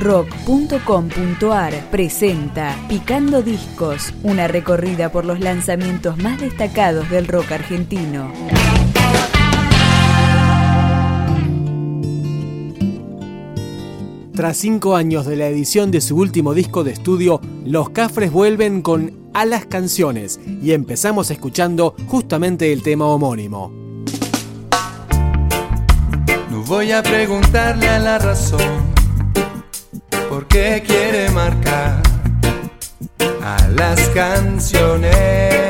rock.com.ar presenta Picando Discos, una recorrida por los lanzamientos más destacados del rock argentino. Tras cinco años de la edición de su último disco de estudio, los Cafres vuelven con A las canciones y empezamos escuchando justamente el tema homónimo. No voy a preguntarle a la razón las canciones.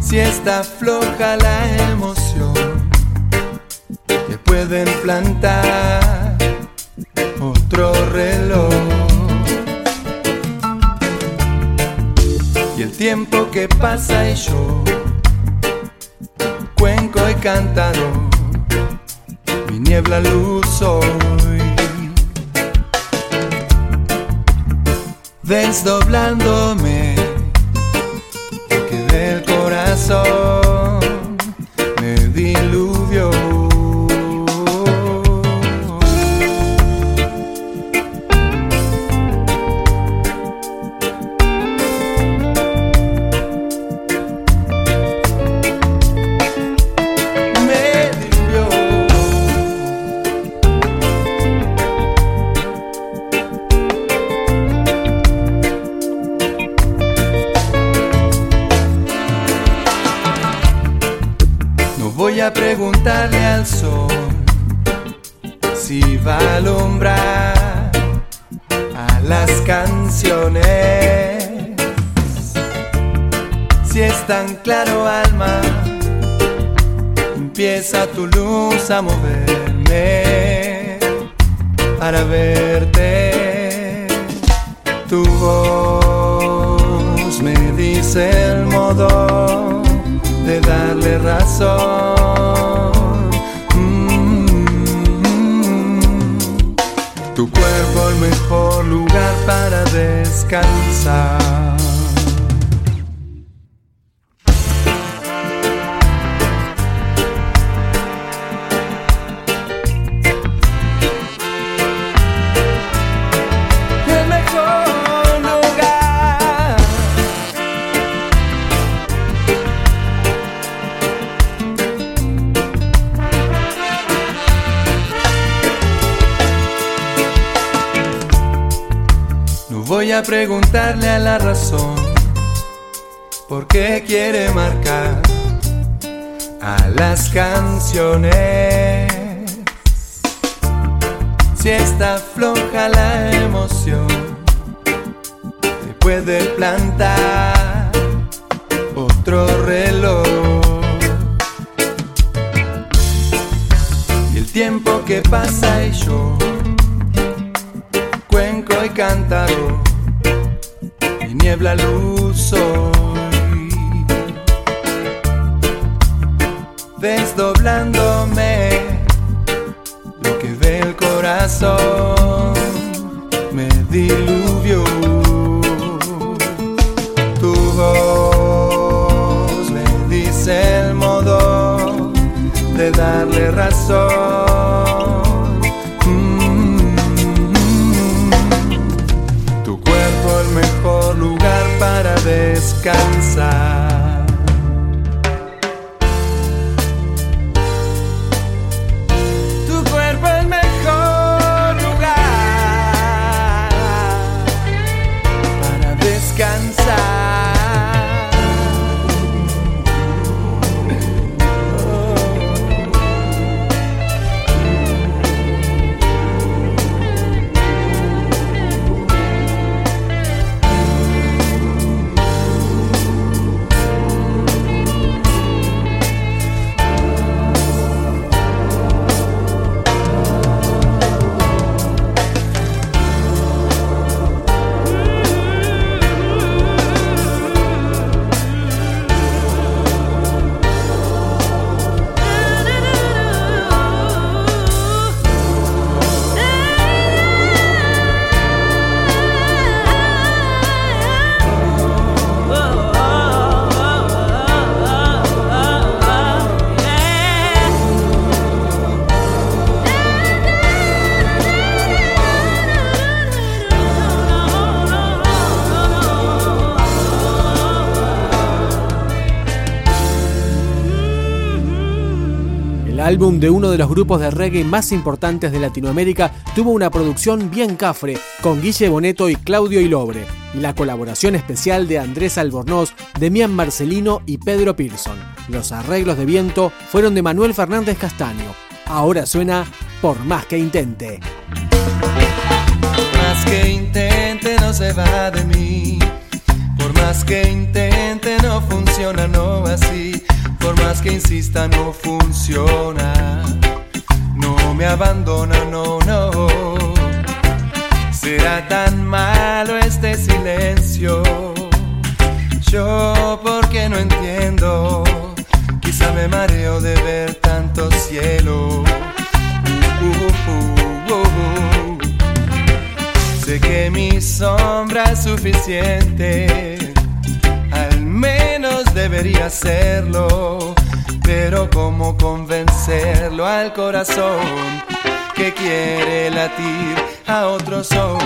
Si está floja la emoción que pueden plantar otro reloj. Y el tiempo que pasa y yo cuenco y cántaro, mi niebla luz soy. Desdoblándome, que del corazón a preguntarle al sol si va a alumbrar a las canciones. Si es tan claro, alma, empieza tu luz a moverme para verte. Tu voz me dice el modo de darle razón. El mejor lugar para descansar. Voy a preguntarle a la razón por qué quiere marcar a las canciones. Si está floja la emoción, se puede plantar otro reloj. Y el tiempo que pasa y yo de darle razón. Mm. Tu cuerpo el mejor lugar para descansar. Álbum de uno de los grupos de reggae más importantes de Latinoamérica tuvo una producción bien cafre con Guille Boneto y Claudio Ilobre y la colaboración especial de Andrés Albornoz, Demián Marcelino y Pedro Pearson. Los arreglos de viento fueron de Manuel Fernández Castaño. Ahora suena Por más que intente. Por más que intente no se va de mí. Por más que intente no funciona, no así. Por más que insista no funciona. No me abandona, no, no. Será tan malo este silencio. Yo porque no entiendo. Quizá me mareo de ver tanto cielo. Uh, uh, uh, sé que mi sombra es suficiente. Al menos debería serlo. Pero cómo convencerlo al corazón que quiere latir a otro son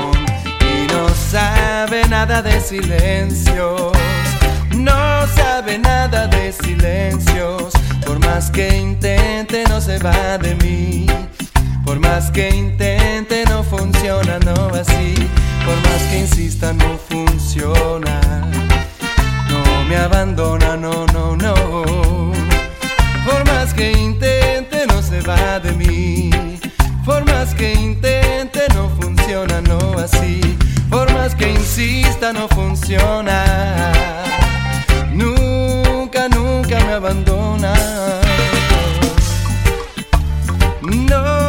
y no sabe nada de silencios. No sabe nada de silencios. Por más que intente, no se va de mí. Por más que intente, no funciona, no así. Por más que insista, no funciona. Me abandona, no, no, no. Por más que intente, no se va de mí. Por más que intente, no funciona, no así. Por más que insista, no funciona. Nunca, nunca me abandona. No.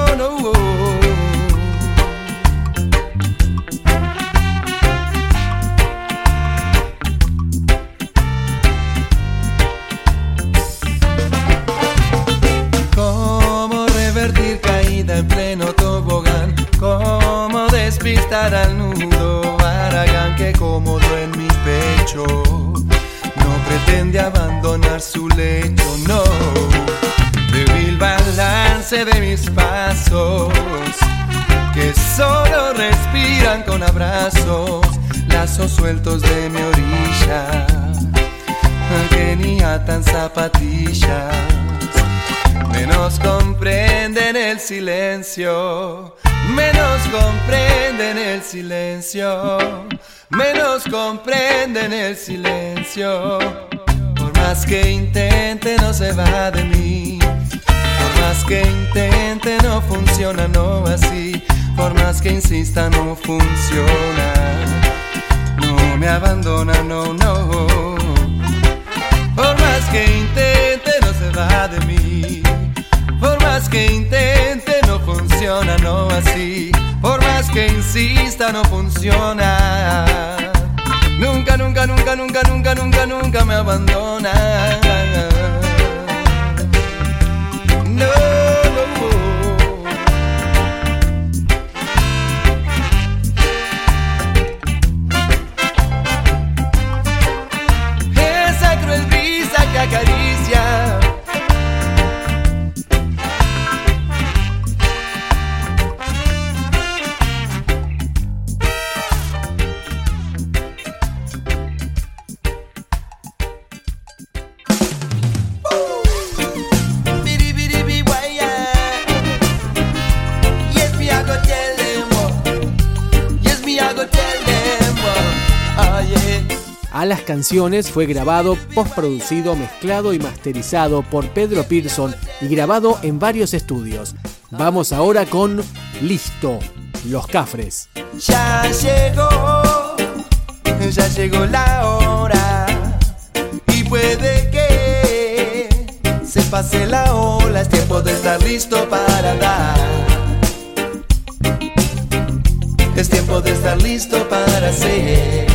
Al nudo Aragán que cómodo en mi pecho? No pretende abandonar su lecho, no. Débil balance de mis pasos, que solo respiran con abrazos, lazos sueltos de mi orilla, que ni atan zapatillas menos comprenden el silencio, menos comprenden el silencio, menos comprenden el silencio. Por más que intente no se va de mí, por más que intente no funciona, no así, por más que insista no funciona, no me abandona, no, no. Por más que intente va de mí. Por más que intente no funciona, no así. Por más que insista no funciona. Nunca, nunca, nunca, nunca, nunca, nunca, nunca me abandona. A las canciones fue grabado, postproducido, mezclado y masterizado por Pedro Pearson y grabado en varios estudios. Vamos ahora con Listo, Los Cafres. Ya llegó, ya llegó la hora y puede que se pase la ola, es tiempo de estar listo para dar. Es tiempo de estar listo para hacer.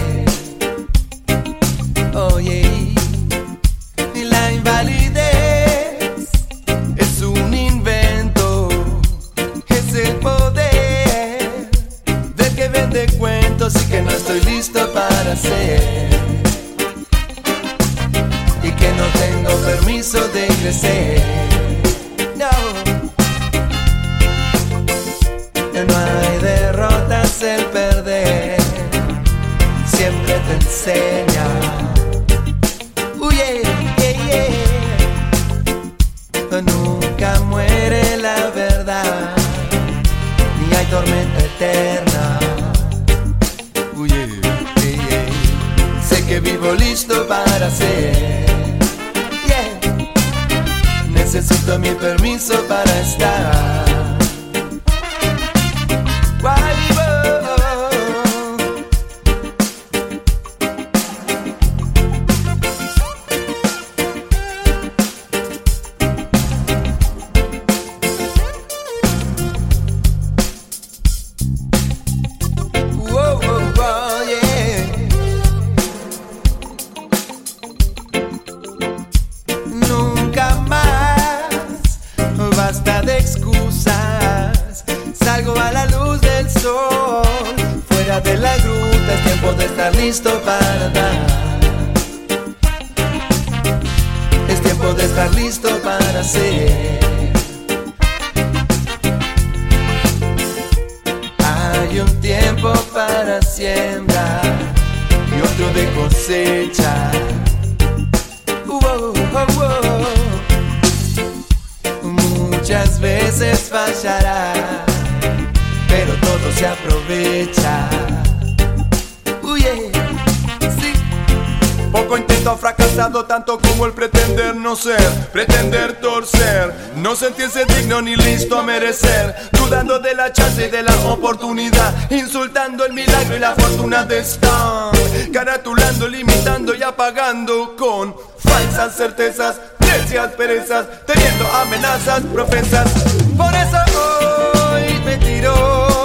Listo para dar. Es tiempo de estar listo para ser. Hay un tiempo para siembrar y otro de cosecha. Muchas veces fallará, pero todo se aprovecha. Poco intento fracasado tanto como el pretender no ser, pretender torcer, no sentirse digno ni listo a merecer, dudando de la chance y de la oportunidad, insultando el milagro y la fortuna de estar, caratulando, limitando y apagando con falsas certezas, necias perezas, teniendo amenazas profesas. Por eso hoy me tiro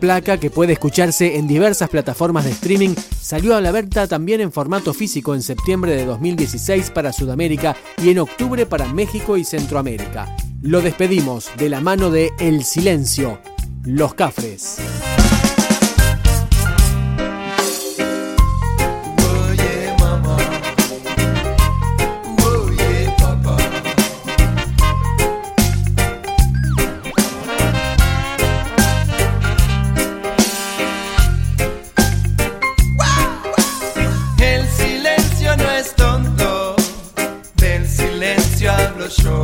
placa, que puede escucharse en diversas plataformas de streaming, salió a la venta también en formato físico en septiembre de 2016 para Sudamérica y en octubre para México y Centroamérica. Lo despedimos de la mano de El Silencio, Los Cafres. show.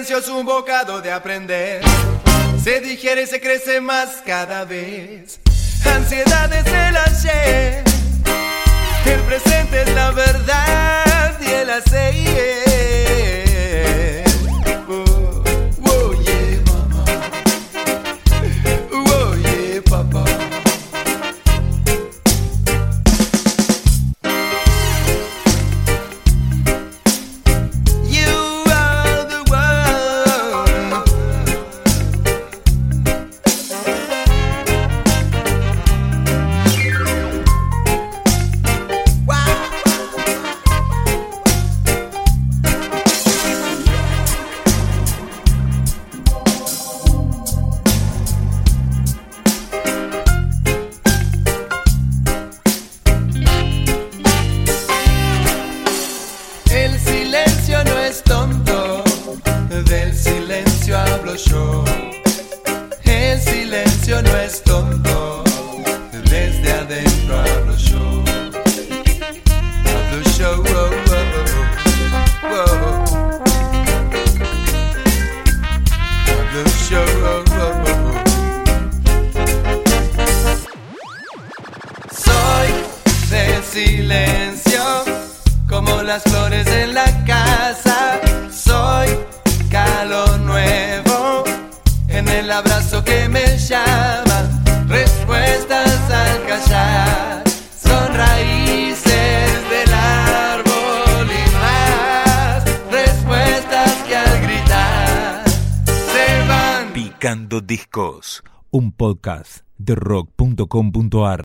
Es un bocado de aprender. Se digiere y se crece más cada vez. Ansiedad es el ayer. El presente es la verdad y el hacer. Silencio, como las flores en la casa. Soy calor nuevo en el abrazo que me llama. Respuestas al callar, son raíces del árbol y más. Respuestas que al gritar se van. Picando Discos, un podcast de rock.com.ar.